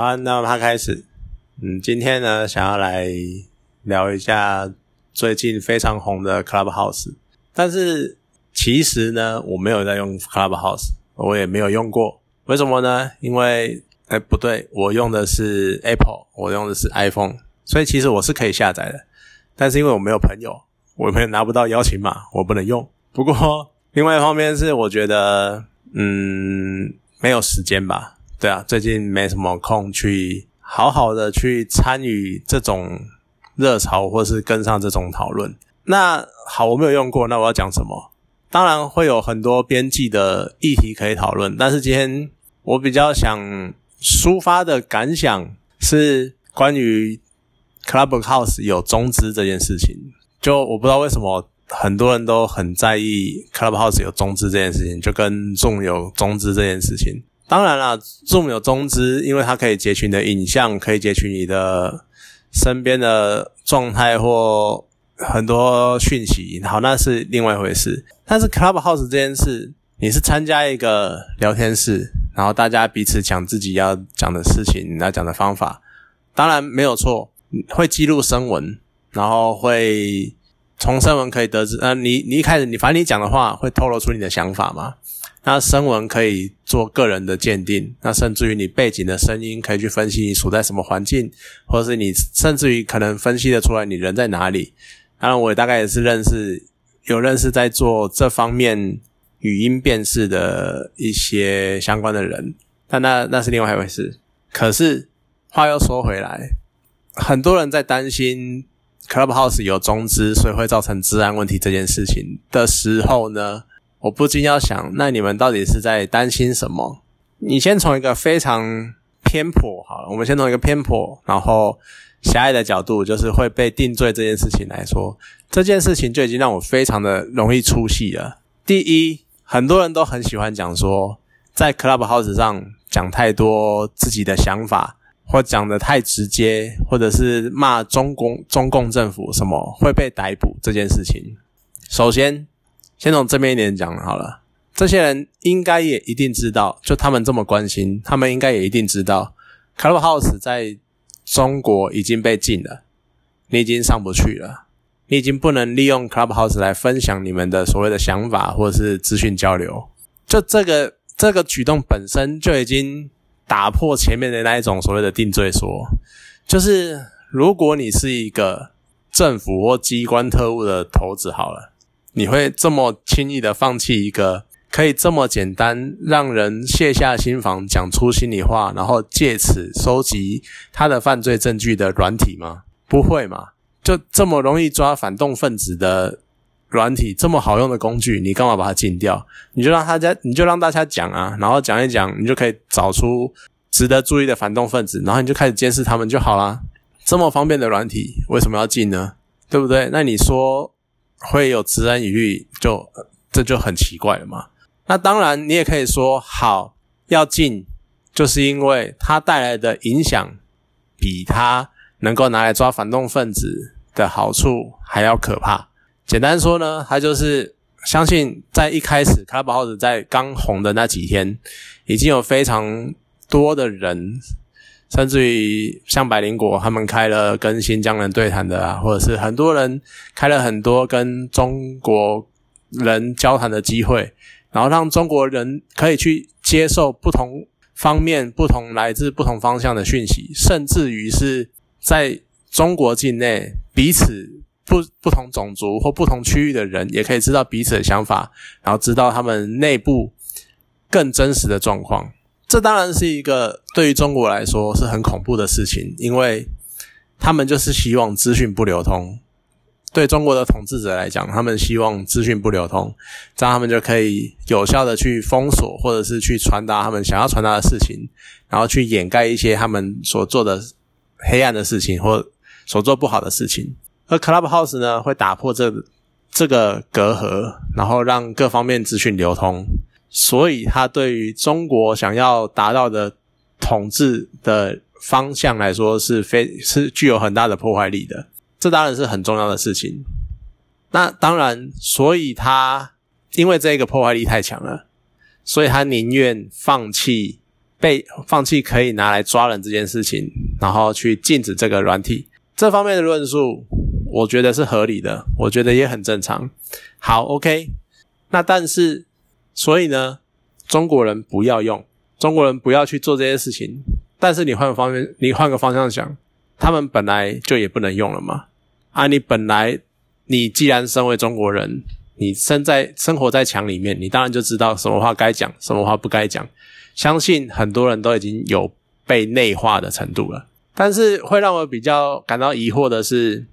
好，那我们开始。嗯，今天呢，想要来聊一下最近非常红的 Clubhouse。但是其实呢，我没有在用 Clubhouse，我也没有用过。为什么呢？因为，哎，不对，我用的是 Apple，我用的是 iPhone，所以其实我是可以下载的。但是因为我没有朋友，我朋友拿不到邀请码，我不能用。不过，另外一方面是我觉得，嗯，没有时间吧。对啊，最近没什么空去好好的去参与这种热潮，或是跟上这种讨论。那好，我没有用过，那我要讲什么？当然会有很多边际的议题可以讨论，但是今天我比较想抒发的感想是关于 Clubhouse 有中资这件事情。就我不知道为什么很多人都很在意 Clubhouse 有中资这件事情，就跟 Zoom 有中资这件事情。当然了，Zoom 有中资，因为它可以截取你的影像，可以截取你的身边的状态或很多讯息。好，那是另外一回事。但是 Clubhouse 这件事，你是参加一个聊天室，然后大家彼此讲自己要讲的事情，要讲的方法，当然没有错，会记录声纹，然后会从声纹可以得知，呃，你你一开始你反正你讲的话会透露出你的想法嘛。那声纹可以做个人的鉴定，那甚至于你背景的声音可以去分析你处在什么环境，或者是你甚至于可能分析的出来你人在哪里。当然，我大概也是认识有认识在做这方面语音辨识的一些相关的人，但那那是另外一回事。可是话又说回来，很多人在担心 Clubhouse 有中资，所以会造成治安问题这件事情的时候呢？我不禁要想，那你们到底是在担心什么？你先从一个非常偏颇，好了，我们先从一个偏颇，然后狭隘的角度，就是会被定罪这件事情来说，这件事情就已经让我非常的容易出戏了。第一，很多人都很喜欢讲说，在 Clubhouse 上讲太多自己的想法，或讲的太直接，或者是骂中共、中共政府什么会被逮捕这件事情。首先。先从正面一点讲好了，这些人应该也一定知道，就他们这么关心，他们应该也一定知道，Clubhouse 在中国已经被禁了，你已经上不去了，你已经不能利用 Clubhouse 来分享你们的所谓的想法或者是资讯交流。就这个这个举动本身就已经打破前面的那一种所谓的定罪说，就是如果你是一个政府或机关特务的头子，好了。你会这么轻易的放弃一个可以这么简单让人卸下心防、讲出心里话，然后借此收集他的犯罪证据的软体吗？不会嘛？就这么容易抓反动分子的软体，这么好用的工具，你干嘛把它禁掉？你就让大家，你就让大家讲啊，然后讲一讲，你就可以找出值得注意的反动分子，然后你就开始监视他们就好啦。这么方便的软体，为什么要禁呢？对不对？那你说？会有治安疑虑，就这就很奇怪了嘛。那当然，你也可以说好要禁，就是因为它带来的影响比它能够拿来抓反动分子的好处还要可怕。简单说呢，它就是相信在一开始卡布奥子在刚红的那几天，已经有非常多的人。甚至于像百灵果，他们开了跟新疆人对谈的啊，或者是很多人开了很多跟中国人交谈的机会，然后让中国人可以去接受不同方面、不同来自不同方向的讯息，甚至于是在中国境内彼此不不同种族或不同区域的人，也可以知道彼此的想法，然后知道他们内部更真实的状况。这当然是一个对于中国来说是很恐怖的事情，因为他们就是希望资讯不流通。对中国的统治者来讲，他们希望资讯不流通，这样他们就可以有效的去封锁，或者是去传达他们想要传达的事情，然后去掩盖一些他们所做的黑暗的事情或所做不好的事情。而 Clubhouse 呢，会打破这这个隔阂，然后让各方面资讯流通。所以，他对于中国想要达到的统治的方向来说，是非是具有很大的破坏力的。这当然是很重要的事情。那当然，所以他因为这个破坏力太强了，所以他宁愿放弃被放弃可以拿来抓人这件事情，然后去禁止这个软体，这方面的论述，我觉得是合理的，我觉得也很正常。好，OK，那但是，所以呢，中国人不要用，中国人不要去做这些事情。但是你换个方面，你换个方向想，他们本来就也不能用了嘛。啊，你本来你既然身为中国人，你生在生活在墙里面，你当然就知道什么话该讲，什么话不该讲。相信很多人都已经有被内化的程度了。但是会让我比较感到疑惑的是，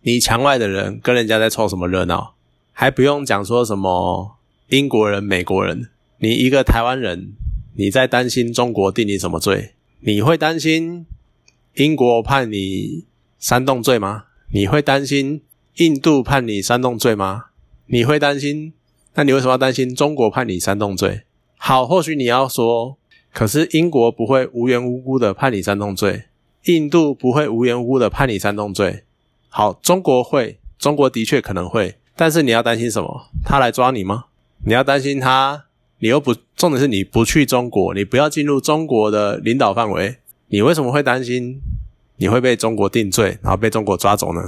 你墙外的人跟人家在凑什么热闹？还不用讲说什么英国人、美国人，你一个台湾人，你在担心中国定你什么罪？你会担心英国判你煽动罪吗？你会担心印度判你煽动罪吗？你会担心？那你为什么要担心中国判你煽动罪？好，或许你要说，可是英国不会无缘无故的判你煽动罪，印度不会无缘无故的判你煽动罪。好，中国会，中国的确可能会，但是你要担心什么？他来抓你吗？你要担心他？你又不，重点是你不去中国，你不要进入中国的领导范围，你为什么会担心你会被中国定罪，然后被中国抓走呢？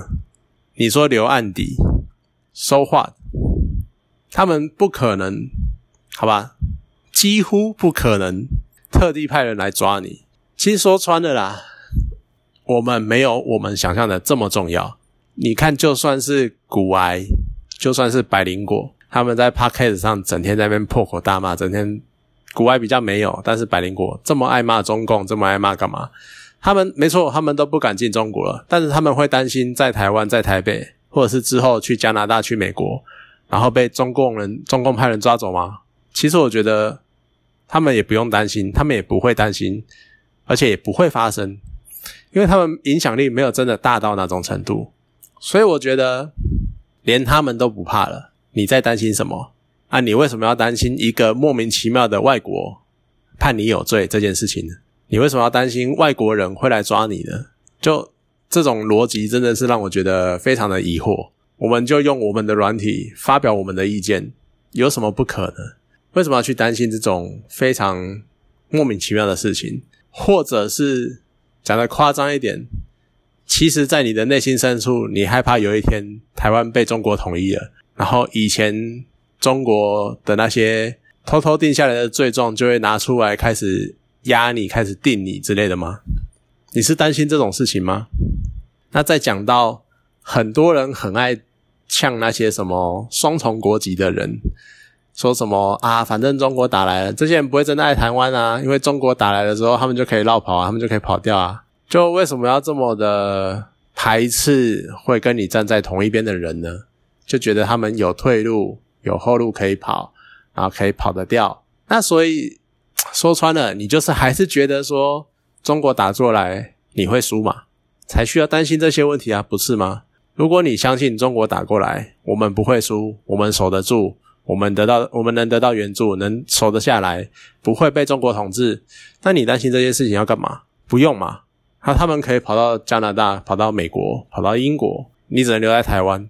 你说留案底，说话，他们不可能，好吧？几乎不可能特地派人来抓你。其实说穿了啦，我们没有我们想象的这么重要。你看，就算是骨癌，就算是百灵果。他们在 podcast 上整天在那边破口大骂，整天国外比较没有，但是百灵果这么爱骂中共，这么爱骂干嘛？他们没错，他们都不敢进中国了，但是他们会担心在台湾、在台北，或者是之后去加拿大、去美国，然后被中共人、中共派人抓走吗？其实我觉得他们也不用担心，他们也不会担心，而且也不会发生，因为他们影响力没有真的大到那种程度，所以我觉得连他们都不怕了。你在担心什么啊？你为什么要担心一个莫名其妙的外国判你有罪这件事情呢？你为什么要担心外国人会来抓你呢？就这种逻辑真的是让我觉得非常的疑惑。我们就用我们的软体发表我们的意见，有什么不可呢？为什么要去担心这种非常莫名其妙的事情？或者是讲的夸张一点，其实，在你的内心深处，你害怕有一天台湾被中国统一了。然后以前中国的那些偷偷定下来的罪状，就会拿出来开始压你，开始定你之类的吗？你是担心这种事情吗？那再讲到很多人很爱呛那些什么双重国籍的人，说什么啊，反正中国打来了，这些人不会真的爱台湾啊，因为中国打来的时候，他们就可以绕跑啊，他们就可以跑掉啊，就为什么要这么的排斥会跟你站在同一边的人呢？就觉得他们有退路、有后路可以跑，然后可以跑得掉。那所以说穿了，你就是还是觉得说中国打过来你会输嘛？才需要担心这些问题啊，不是吗？如果你相信中国打过来我们不会输，我们守得住，我们得到我们能得到援助，能守得下来，不会被中国统治，那你担心这些事情要干嘛？不用嘛？那他们可以跑到加拿大、跑到美国、跑到英国，你只能留在台湾。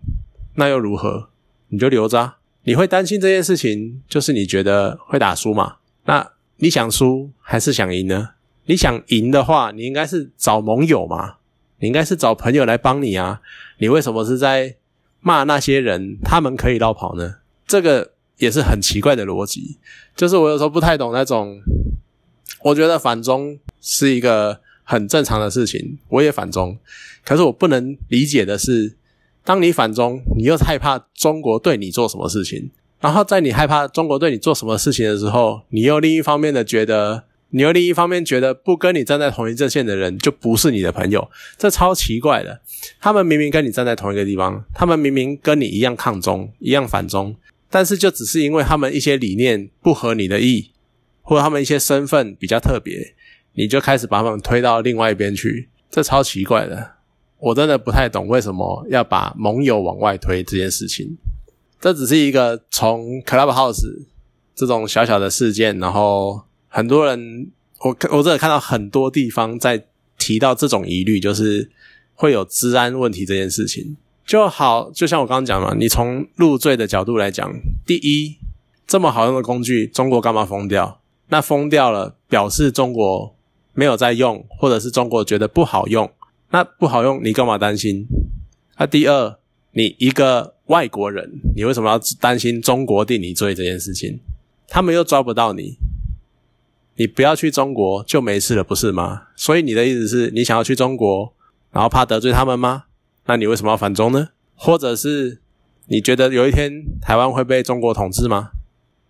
那又如何？你就留着。你会担心这件事情，就是你觉得会打输嘛？那你想输还是想赢呢？你想赢的话，你应该是找盟友嘛？你应该是找朋友来帮你啊？你为什么是在骂那些人？他们可以绕跑呢？这个也是很奇怪的逻辑。就是我有时候不太懂那种，我觉得反中是一个很正常的事情，我也反中，可是我不能理解的是。当你反中，你又害怕中国对你做什么事情，然后在你害怕中国对你做什么事情的时候，你又另一方面的觉得，你又另一方面觉得不跟你站在同一阵线的人就不是你的朋友，这超奇怪的。他们明明跟你站在同一个地方，他们明明跟你一样抗中，一样反中，但是就只是因为他们一些理念不合你的意，或者他们一些身份比较特别，你就开始把他们推到另外一边去，这超奇怪的。我真的不太懂为什么要把盟友往外推这件事情。这只是一个从 Clubhouse 这种小小的事件，然后很多人，我我真的看到很多地方在提到这种疑虑，就是会有治安问题这件事情。就好，就像我刚刚讲嘛，你从入罪的角度来讲，第一，这么好用的工具，中国干嘛封掉？那封掉了，表示中国没有在用，或者是中国觉得不好用。那不好用，你干嘛担心？那第二，你一个外国人，你为什么要担心中国定你罪这件事情？他们又抓不到你，你不要去中国就没事了，不是吗？所以你的意思是你想要去中国，然后怕得罪他们吗？那你为什么要反中呢？或者是你觉得有一天台湾会被中国统治吗？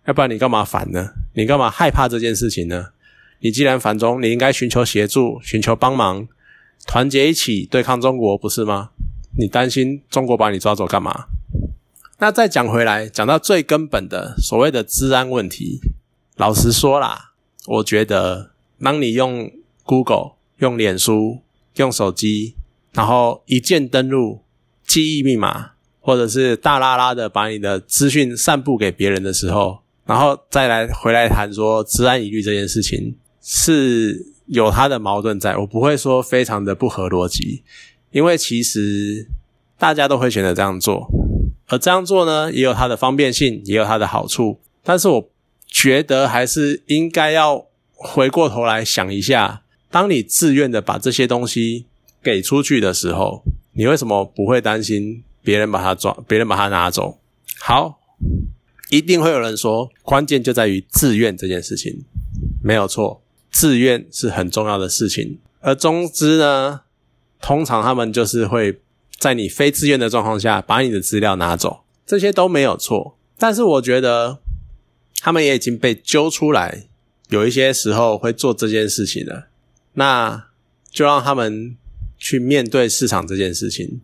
要不然你干嘛反呢？你干嘛害怕这件事情呢？你既然反中，你应该寻求协助，寻求帮忙，团结一起对抗中国，不是吗？你担心中国把你抓走干嘛？那再讲回来，讲到最根本的所谓的治安问题，老实说啦，我觉得当你用 Google、用脸书、用手机，然后一键登录、记忆密码，或者是大拉拉的把你的资讯散布给别人的时候，然后再来回来谈说治安疑虑这件事情，是有它的矛盾在，我不会说非常的不合逻辑。因为其实大家都会选择这样做，而这样做呢，也有它的方便性，也有它的好处。但是我觉得还是应该要回过头来想一下：当你自愿的把这些东西给出去的时候，你为什么不会担心别人把它抓，别人把它拿走？好，一定会有人说，关键就在于自愿这件事情，没有错，自愿是很重要的事情。而中资呢？通常他们就是会在你非自愿的状况下把你的资料拿走，这些都没有错。但是我觉得他们也已经被揪出来，有一些时候会做这件事情了，那就让他们去面对市场这件事情，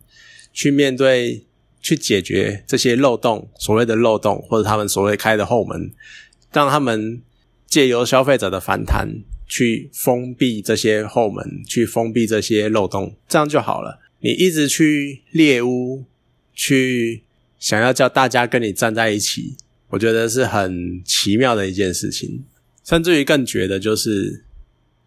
去面对去解决这些漏洞，所谓的漏洞或者他们所谓开的后门，让他们借由消费者的反弹。去封闭这些后门，去封闭这些漏洞，这样就好了。你一直去猎污，去想要叫大家跟你站在一起，我觉得是很奇妙的一件事情。甚至于更绝的就是，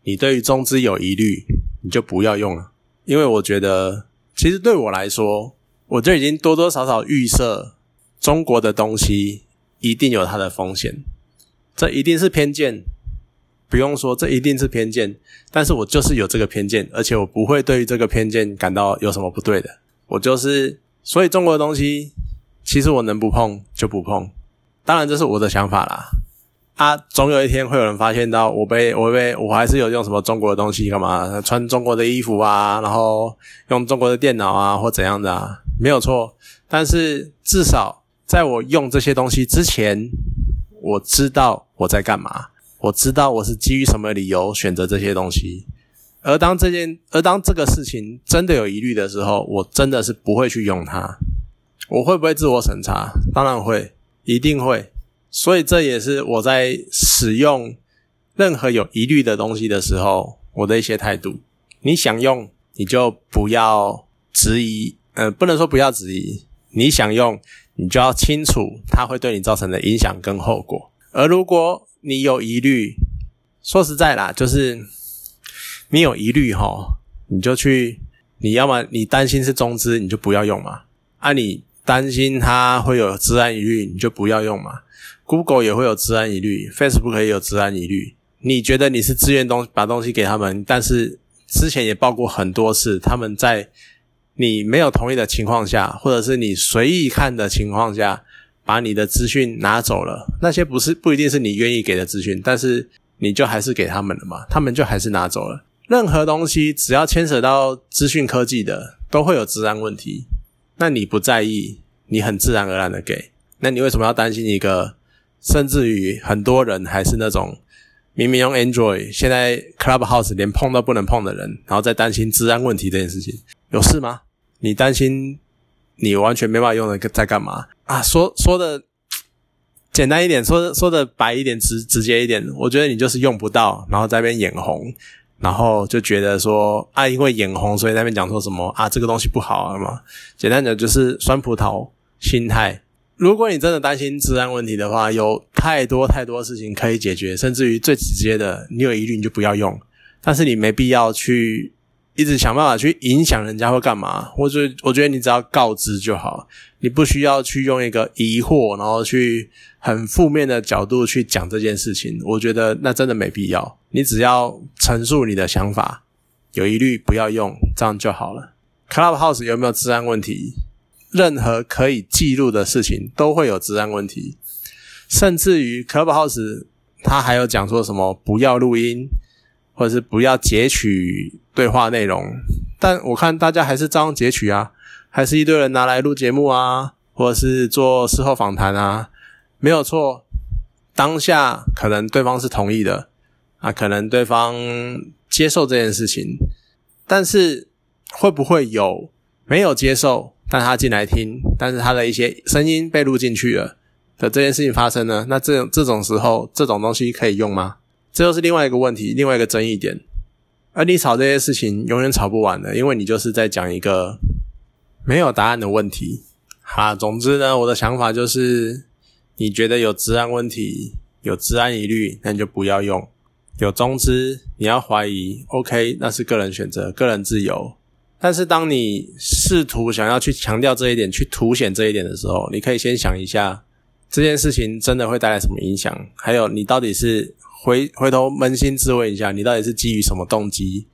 你对于中资有疑虑，你就不要用了。因为我觉得，其实对我来说，我就已经多多少少预设中国的东西一定有它的风险，这一定是偏见。不用说，这一定是偏见，但是我就是有这个偏见，而且我不会对于这个偏见感到有什么不对的。我就是，所以中国的东西，其实我能不碰就不碰。当然，这是我的想法啦。啊，总有一天会有人发现到我被我被我还是有用什么中国的东西干嘛？穿中国的衣服啊，然后用中国的电脑啊，或怎样的啊，没有错。但是至少在我用这些东西之前，我知道我在干嘛。我知道我是基于什么理由选择这些东西，而当这件而当这个事情真的有疑虑的时候，我真的是不会去用它。我会不会自我审查？当然会，一定会。所以这也是我在使用任何有疑虑的东西的时候，我的一些态度。你想用，你就不要质疑，呃，不能说不要质疑。你想用，你就要清楚它会对你造成的影响跟后果。而如果你有疑虑，说实在啦，就是你有疑虑哈，你就去，你要么你担心是中资，你就不要用嘛。啊，你担心它会有治安疑虑，你就不要用嘛。Google 也会有治安疑虑，Facebook 也有治安疑虑。你觉得你是自愿东把东西给他们，但是之前也报过很多次，他们在你没有同意的情况下，或者是你随意看的情况下。把你的资讯拿走了，那些不是不一定是你愿意给的资讯，但是你就还是给他们了嘛，他们就还是拿走了。任何东西只要牵扯到资讯科技的，都会有治安问题。那你不在意，你很自然而然的给，那你为什么要担心一个？甚至于很多人还是那种明明用 Android，现在 Clubhouse 连碰都不能碰的人，然后再担心治安问题这件事情，有事吗？你担心？你完全没办法用的在干嘛啊？说说的简单一点，说说的白一点，直直接一点，我觉得你就是用不到，然后在那边眼红，然后就觉得说啊，因为眼红，所以那边讲说什么啊，这个东西不好啊嘛。简单讲就是酸葡萄心态。如果你真的担心治安问题的话，有太多太多事情可以解决，甚至于最直接的，你有疑虑你就不要用，但是你没必要去一直想办法去影响人家会干嘛？或者，我觉得你只要告知就好，你不需要去用一个疑惑，然后去很负面的角度去讲这件事情。我觉得那真的没必要。你只要陈述你的想法，有疑虑不要用，这样就好了。Clubhouse 有没有治安问题？任何可以记录的事情都会有治安问题，甚至于 Clubhouse 它还有讲说什么不要录音。或者是不要截取对话内容，但我看大家还是照样截取啊，还是一堆人拿来录节目啊，或者是做事后访谈啊，没有错。当下可能对方是同意的啊，可能对方接受这件事情，但是会不会有没有接受，但他进来听，但是他的一些声音被录进去了的这件事情发生呢？那这种这种时候，这种东西可以用吗？这又是另外一个问题，另外一个争议点。而你吵这些事情永远吵不完的，因为你就是在讲一个没有答案的问题。好，总之呢，我的想法就是，你觉得有治安问题、有治安疑虑，那你就不要用。有中资，你要怀疑，OK，那是个人选择、个人自由。但是当你试图想要去强调这一点、去凸显这一点的时候，你可以先想一下，这件事情真的会带来什么影响？还有，你到底是？回回头扪心自问一下，你到底是基于什么动机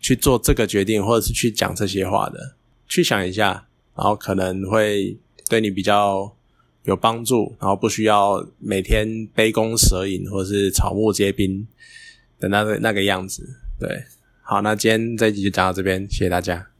去做这个决定，或者是去讲这些话的？去想一下，然后可能会对你比较有帮助，然后不需要每天杯弓蛇影，或者是草木皆兵的那个那个样子。对，好，那今天这一集就讲到这边，谢谢大家。